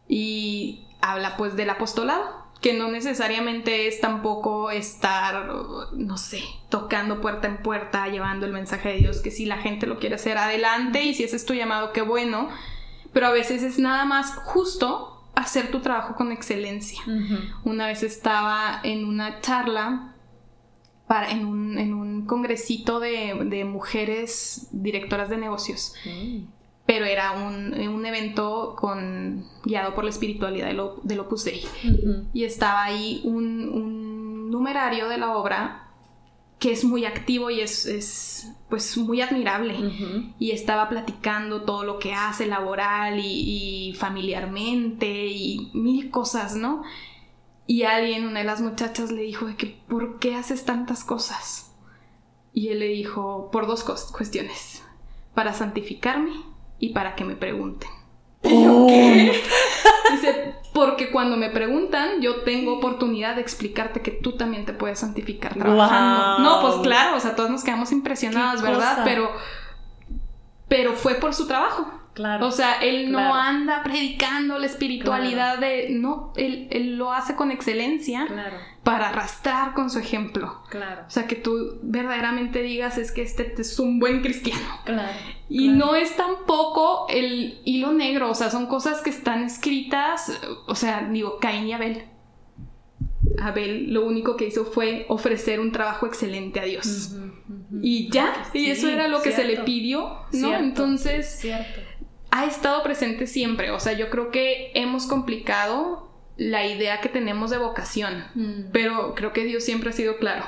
Y habla pues del apostolado, que no necesariamente es tampoco estar, no sé, tocando puerta en puerta, llevando el mensaje de Dios, que si la gente lo quiere hacer adelante y si ese es tu llamado, qué bueno, pero a veces es nada más justo hacer tu trabajo con excelencia. Una vez estaba en una charla para, en, un, en un congresito de, de, mujeres directoras de negocios. Mm pero era un, un, evento con, guiado por la espiritualidad del, del Opus Dei. Y estaba ahí un, un, numerario de la obra que es muy activo y es, es pues muy admirable. Y estaba platicando todo lo que hace laboral y, y, familiarmente y mil cosas, ¿no? Y alguien, una de las muchachas, le dijo de que, ¿por qué haces tantas cosas? Y él le dijo, por dos cuestiones, para santificarme y para que me pregunten. Oh. Dice, porque cuando me preguntan, yo tengo oportunidad de explicarte que tú también te puedes santificar trabajando. No, pues claro, o sea, todos nos quedamos impresionados, ¿verdad? Pero, pero fue por su trabajo. Claro. O sea, él no anda predicando la espiritualidad de. No, él, él, lo hace con excelencia claro. Para arrastrar con su ejemplo. Claro. O sea, que tú verdaderamente digas es que este es un buen cristiano. Claro. Y no es tampoco el hilo negro, o sea, son cosas que están escritas, o sea, digo, Caín y Abel. Abel lo único que hizo fue ofrecer un trabajo excelente a Dios. Y ya, y eso era lo que se le pidió, ¿no? Entonces, cierto ha estado presente siempre. O sea, yo creo que hemos complicado la idea que tenemos de vocación, mm. pero creo que Dios siempre ha sido claro,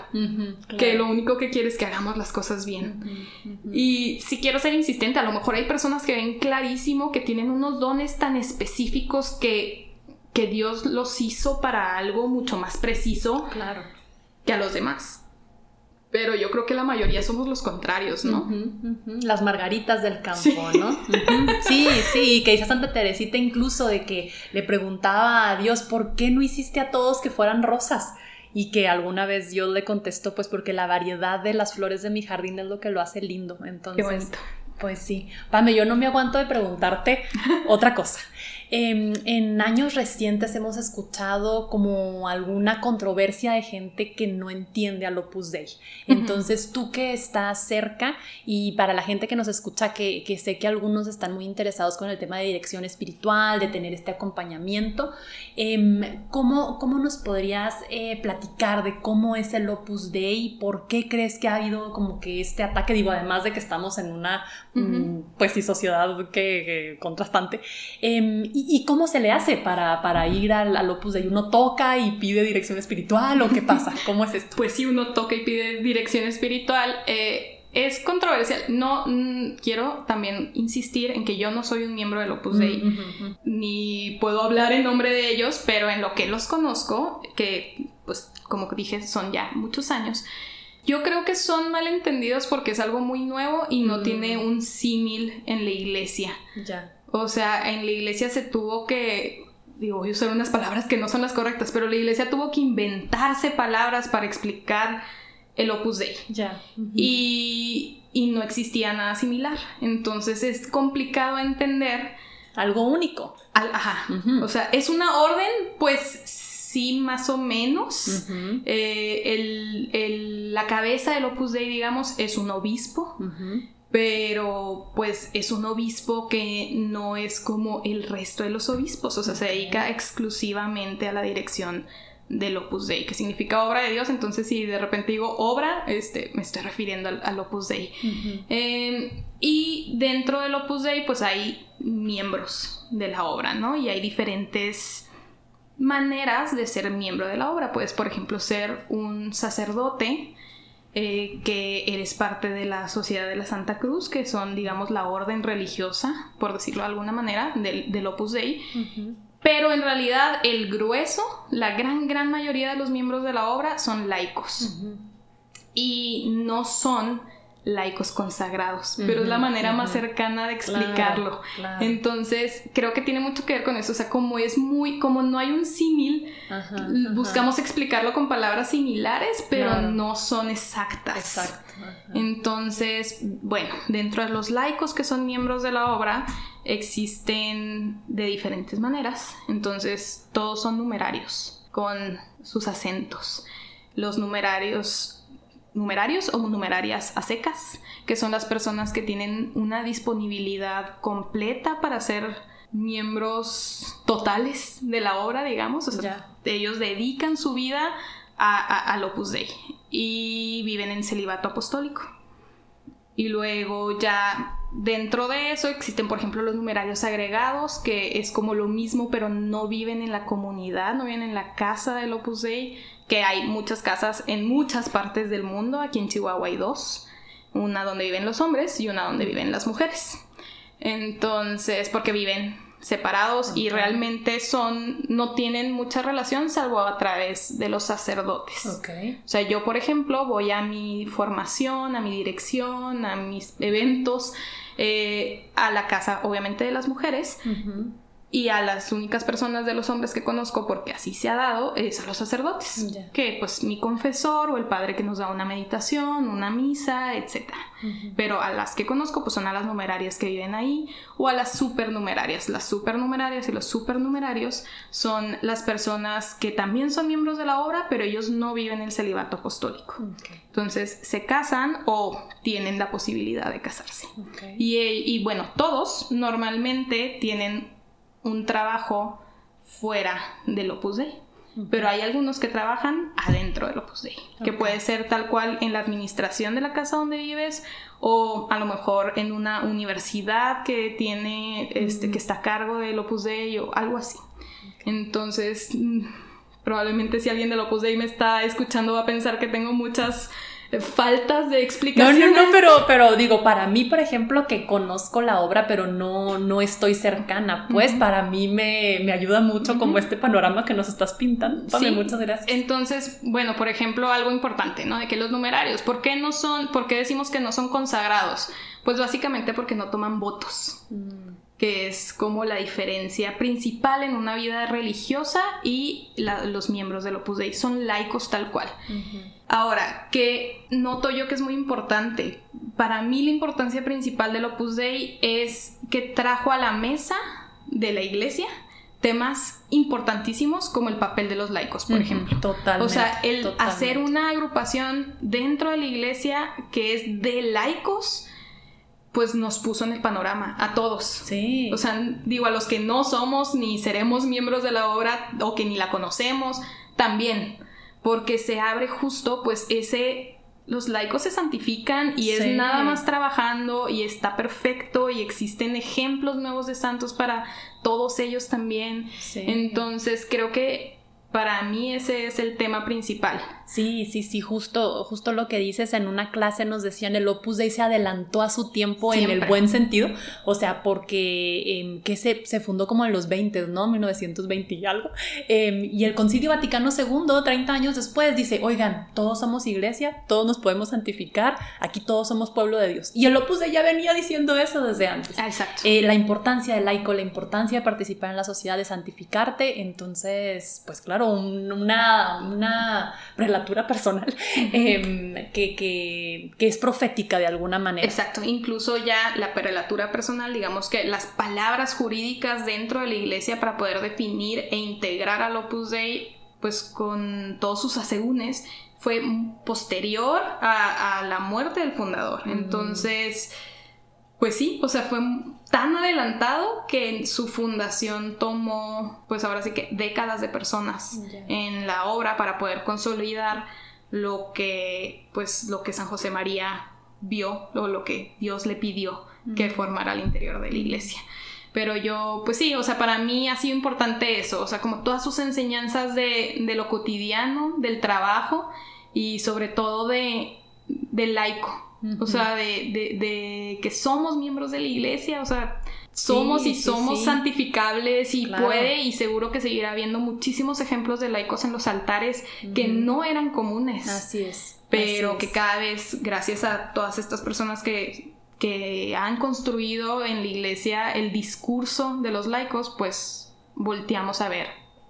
que lo único que quiere es que hagamos las cosas bien. Y si quiero ser insistente, a lo mejor hay personas que ven clarísimo que tienen unos dones tan específicos que, que Dios los hizo para algo mucho más preciso claro. que a los demás. Pero yo creo que la mayoría somos los contrarios, ¿no? Las margaritas del campo, ¿no? Sí, sí, que dice Santa Teresita incluso de que le preguntaba a Dios, ¿por qué no hiciste a todos que fueran rosas? Y que alguna vez Dios le contestó, pues porque la variedad de las flores de mi jardín es lo que lo hace lindo. Entonces, pues sí. Pame, yo no me aguanto de preguntarte otra cosa. Em, en años recientes hemos escuchado como alguna controversia de gente que no entiende al Opus Dei. Entonces, tú que estás cerca y para la gente que nos escucha, que, sé que algunos están muy interesados con el tema de dirección espiritual, de tener este acompañamiento, em, ¿cómo, ¿cómo, nos podrías eh, platicar de cómo es el Opus Dei? ¿Por qué crees que ha habido como que este ataque? Digo, además de que estamos en una, mm, pues sí, sociedad que, contrastante. Em, ¿Y, cómo se le hace para, para ir al, al, Opus Dei? ¿Uno toca y pide dirección espiritual o qué pasa? ¿Cómo es esto? Pues si uno toca y pide dirección espiritual, eh, es controversial. No mm, quiero también insistir en que yo no soy un miembro del Opus Dei, ni puedo hablar en nombre de ellos, pero en lo que los conozco, que pues como dije son ya muchos años, yo creo que son malentendidos porque es algo muy nuevo y no tiene un símil en la iglesia. Ya. O sea, en la iglesia se tuvo que, digo, voy a usar unas palabras que no son las correctas, pero la iglesia tuvo que inventarse palabras para explicar el Opus Dei. Ya. y, y, no existía nada similar. Entonces es complicado entender. Algo único. ajá. O sea, es una orden, pues sí, más o menos. Eh, el, el, la cabeza del Opus Dei, digamos, es un obispo pero pues es un obispo que no es como el resto de los obispos, o sea, se dedica exclusivamente a la dirección del Opus Dei, que significa obra de Dios, entonces si de repente digo obra, este, me estoy refiriendo al, Opus Dei. Em, y dentro del Opus Dei pues hay miembros de la obra, ¿no? Y hay diferentes maneras de ser miembro de la obra. Puedes, por ejemplo, ser un sacerdote, eh, que eres parte de la Sociedad de la Santa Cruz, que son, digamos, la orden religiosa, por decirlo de alguna manera, del, Opus Dei. Pero en realidad el grueso, la gran, gran mayoría de los miembros de la obra son laicos. y no son laicos consagrados, pero es la manera más cercana de explicarlo. Entonces, creo que tiene mucho que ver con eso, o sea, como es muy, como no hay un símil, buscamos explicarlo con palabras similares, pero no son exactas. Exacto. Entonces, bueno, dentro de los laicos que son miembros de la obra, existen de diferentes maneras, entonces todos son numerarios, con sus acentos. Los numerarios numerarios o numerarias a secas, que son las personas que tienen una disponibilidad completa para ser miembros totales de la obra, digamos. O sea, ellos dedican su vida a, al Opus Dei y viven en celibato apostólico. Y luego ya dentro de eso existen, por ejemplo, los numerarios agregados, que es como lo mismo, pero no viven en la comunidad, no viven en la casa del Opus Dei, que hay muchas casas en muchas partes del mundo. Aquí en Chihuahua hay dos, una donde viven los hombres y una donde viven las mujeres. Entonces, porque viven separados y realmente son no tienen mucha relación salvo a través de los sacerdotes. O sea, yo por ejemplo voy a mi formación, a mi dirección, a mis eventos, eh, a la casa obviamente de las mujeres y a las únicas personas de los hombres que conozco, porque así se ha dado, es a los sacerdotes. Que pues mi confesor o el padre que nos da una meditación, una misa, etc. Pero a las que conozco pues son a las numerarias que viven ahí o a las supernumerarias. Las supernumerarias y los supernumerarios son las personas que también son miembros de la obra, pero ellos no viven el celibato apostólico. Entonces se casan o tienen la posibilidad de casarse. Y, y bueno, todos normalmente tienen un trabajo fuera del Opus Dei. Pero hay algunos que trabajan adentro del Opus Dei, que puede ser tal cual en la administración de la casa donde vives o a lo mejor en una universidad que tiene, este, que está a cargo del Opus Dei o algo así. Entonces, mm, probablemente si alguien del Opus Dei me está escuchando va a pensar que tengo muchas faltas de explicación. No, no, no, pero, pero digo, para mí, por ejemplo, que conozco la obra, pero no, no estoy cercana, pues para mí me, ayuda mucho como este panorama que nos estás pintando. Sí. muchas gracias. Entonces, bueno, por ejemplo, algo importante, ¿no? De que los numerarios, ¿por qué no son, por qué decimos que no son consagrados? Pues básicamente porque no toman votos. Mm que es como la diferencia principal en una vida religiosa y los miembros del Opus Dei son laicos tal cual. Ahora, que noto yo que es muy importante, para mí la importancia principal del Opus Dei es que trajo a la mesa de la iglesia temas importantísimos como el papel de los laicos, por ejemplo. Totalmente. O sea, el hacer una agrupación dentro de la iglesia que es de laicos, pues nos puso en el panorama a todos. Sí. O sea, digo, a los que no somos ni seremos miembros de la obra o que ni la conocemos, también, porque se abre justo pues ese los laicos se santifican y es nada más trabajando y está perfecto y existen ejemplos nuevos de santos para todos ellos también. Entonces creo que para mí ese es el tema principal. Sí, sí, sí, justo, justo lo que dices, en una clase nos decían el Opus Dei se adelantó a su tiempo en el buen sentido, o sea, porque em, que se, se, fundó como en los 20, ¿no? 1920 y algo, em, y el Concilio Vaticano II, 30 años después, dice, oigan, todos somos iglesia, todos nos podemos santificar, aquí todos somos pueblo de Dios. Y el Opus Dei ya venía diciendo eso desde antes. Exacto. Eh, la importancia del laico, la importancia de participar en la sociedad, de santificarte, entonces, pues claro, una, una personal em, que, que, que, es profética de alguna manera. Exacto, incluso ya la prelatura personal, digamos que las palabras jurídicas dentro de la iglesia para poder definir e integrar al Opus Dei, pues con todos sus asegúnes, fue posterior a, la muerte del fundador. Entonces, pues sí, o sea, fue tan adelantado que su fundación tomó, pues ahora sí que décadas de personas en la obra para poder consolidar lo que, pues lo que San José María vio o lo que Dios le pidió que formara al interior de la iglesia. Pero yo, pues sí, o sea, para mí ha sido importante eso, o sea, como todas sus enseñanzas de, de lo cotidiano, del trabajo y sobre todo de, del laico, o sea, de, que somos miembros de la iglesia, o sea, somos y somos santificables y puede y seguro que seguirá habiendo muchísimos ejemplos de laicos en los altares que no eran comunes. Así es. pero Así que es. cada vez, gracias a todas estas personas que, que han construido en la iglesia el discurso de los laicos, pues volteamos a ver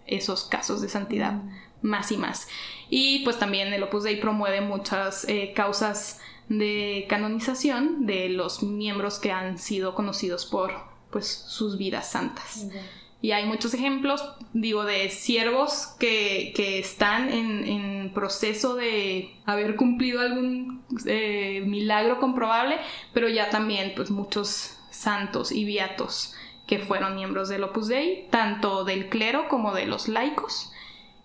esos casos de santidad más y más. Y pues también el Opus Dei promueve muchas eh, causas de canonización de los miembros que han sido conocidos por pues sus vidas santas. Y hay muchos ejemplos, digo, de siervos que, que están en, en proceso de haber cumplido algún eh, milagro comprobable, pero ya también pues muchos santos y beatos que fueron miembros del Opus Dei, tanto del clero como de los laicos,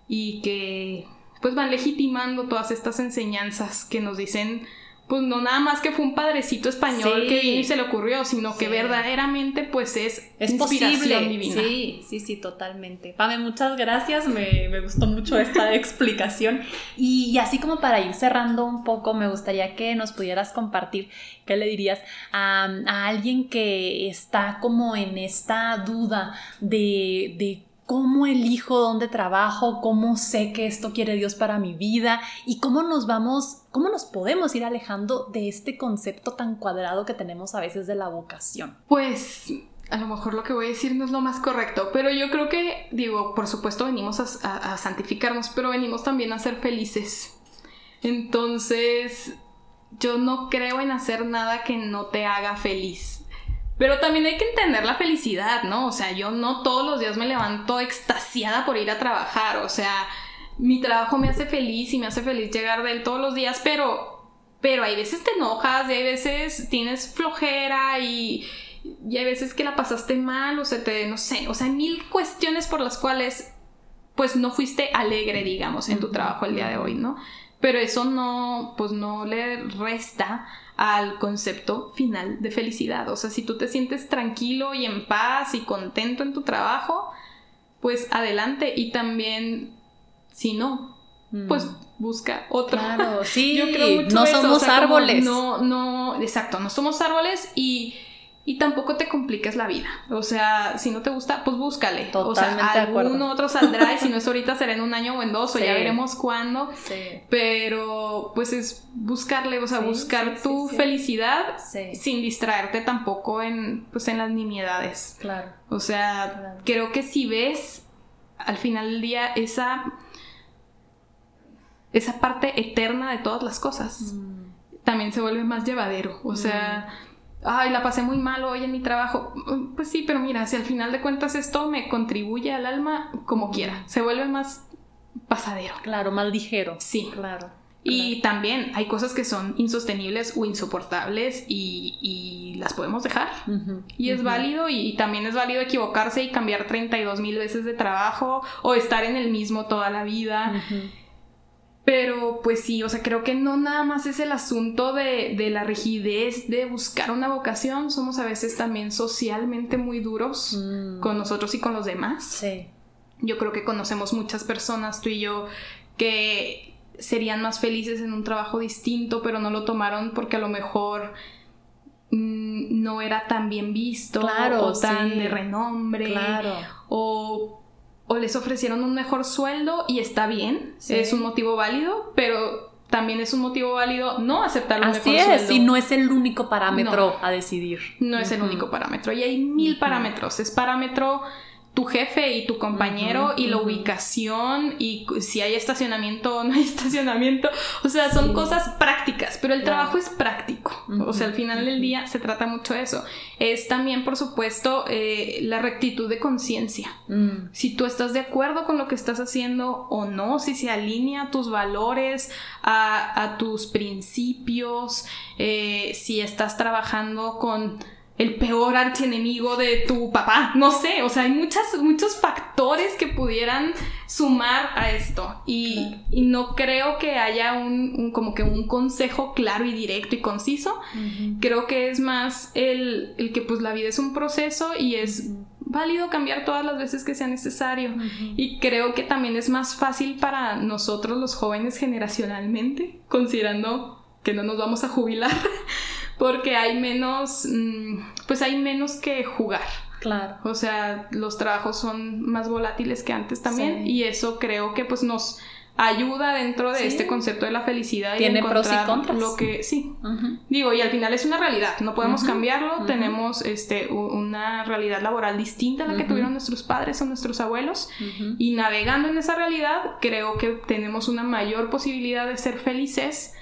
y que pues van legitimando todas estas enseñanzas que nos dicen pues no nada más que fue un padrecito español Sí. que vino y se le ocurrió, sino que Sí. verdaderamente pues es, Es inspiración posible. divina. Sí, sí, sí, totalmente. Pame, muchas gracias. Me, me gustó mucho esta explicación. Y, y así como para ir cerrando un poco, me gustaría que nos pudieras compartir qué le dirías a, a alguien que está como en esta duda de, de cómo elijo dónde trabajo, cómo sé que esto quiere Dios para mi vida y cómo nos vamos, cómo nos podemos ir alejando de este concepto tan cuadrado que tenemos a veces de la vocación. Pues a lo mejor lo que voy a decir no es lo más correcto, pero yo creo que, digo, por supuesto venimos a, a- santificarnos, pero venimos también a ser felices. Entonces, yo no creo en hacer nada que no te haga feliz. Pero también hay que entender la felicidad, ¿no? O sea, yo no todos los días me levanto extasiada por ir a trabajar, o sea, mi trabajo me hace feliz y me hace feliz llegar de él todos los días, pero pero hay veces te enojas, y hay veces tienes flojera y, y hay veces que la pasaste mal o se te, no sé, o sea, hay mil cuestiones por las cuales pues no fuiste alegre, digamos, en tu trabajo el día de hoy, ¿no? Pero eso no, pues no le resta al concepto final de felicidad. O sea, si tú te sientes tranquilo y en paz y contento en tu trabajo, pues adelante. Y también, si no, pues busca otro. Claro, sí, Yo creo mucho no eso, o somos sea, árboles. No, no, exacto, no somos árboles y, y tampoco te compliques la vida. O sea, si no te gusta, pues búscale. Totalmente o sea, algún otro saldrá y si no es ahorita será en un año o en dos o ya veremos cuándo. Sí, Pero pues es buscarle, o sea, Sí, buscar tu felicidad sin distraerte tampoco en, pues, en las nimiedades. claro. O sea, Claro. creo que si ves al final del día esa, esa parte eterna de todas las cosas, Mm, también se vuelve más llevadero. O sea, ay, la pasé muy mal hoy en mi trabajo. Pues sí, pero mira, si al final de cuentas esto me contribuye al alma como quiera, se vuelve más pasadero. Claro, más ligero. Sí. Claro. Y también hay cosas que son insostenibles o insoportables y, y las podemos dejar. Y es válido y, y también es válido equivocarse y cambiar 32 mil veces de trabajo o estar en el mismo toda la vida. Ujú. Pero pues sí, o sea, creo que no nada más es el asunto de, de la rigidez de buscar una vocación, somos a veces también socialmente muy duros Mm, con nosotros y con los demás. Sí. Yo creo que conocemos muchas personas, tú y yo, que serían más felices en un trabajo distinto, pero no lo tomaron porque a lo mejor mm, no era tan bien visto Claro, o tan sí. de renombre Claro. o, o les ofrecieron un mejor sueldo y está bien, Sí. es un motivo válido, pero también es un motivo válido no aceptar un Así mejor es, sueldo. y no es el único parámetro a decidir. No es el único parámetro. Y hay mil parámetros. Es parámetro tu jefe y tu compañero y la ubicación y si hay estacionamiento o no hay estacionamiento. O sea, son Sí. cosas prácticas, pero el Claro. trabajo es práctico. O sea, al final del día se trata mucho de eso. Es también, por supuesto, eh, la rectitud de conciencia. Mm, Si tú estás de acuerdo con lo que estás haciendo o no, si se alinea a tus valores, a, a tus principios, eh, si estás trabajando con el peor archienemigo de tu papá, no sé, o sea, hay muchas, muchos factores que pudieran sumar a esto. Y, Claro. y no creo que haya un, un- como que un consejo claro y directo y conciso, creo que es más el, el que pues la vida es un proceso y es válido cambiar todas las veces que sea necesario. Y creo que también es más fácil para nosotros los jóvenes generacionalmente, considerando que no nos vamos a jubilar, porque hay menos, mm, pues hay menos que jugar. Claro. O sea, los trabajos son más volátiles que antes también Sí. y eso creo que pues nos ayuda dentro de este concepto de la felicidad Tiene y pros y contras. lo que sí. Digo y al final es una realidad no podemos cambiarlo. Tenemos este una realidad laboral distinta a la que tuvieron nuestros padres o nuestros abuelos. Y navegando en esa realidad creo que tenemos una mayor posibilidad de ser felices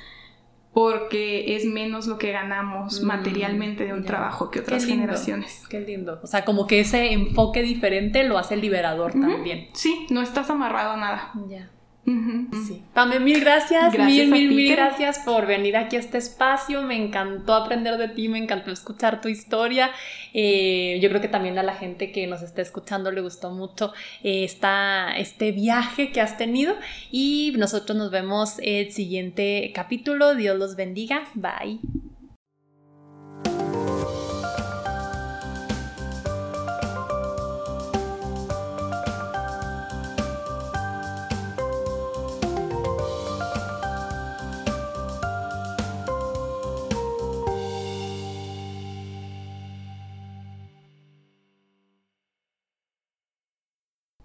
porque es menos lo que ganamos Mm, materialmente de un ya. trabajo que otras generaciones. Qué lindo. O sea, como que ese enfoque diferente lo hace liberador también. Sí, no estás amarrado a nada. Ya. Sí. Pame, mil gracias, Gracias mil, mil, mil gracias por venir aquí a este espacio. Me encantó aprender de ti, me encantó escuchar tu historia. Eh, yo creo que también a la gente que nos está escuchando le gustó mucho eh, esta, este viaje que has tenido. Y nosotros nos vemos el siguiente capítulo. Dios los bendiga. Bye.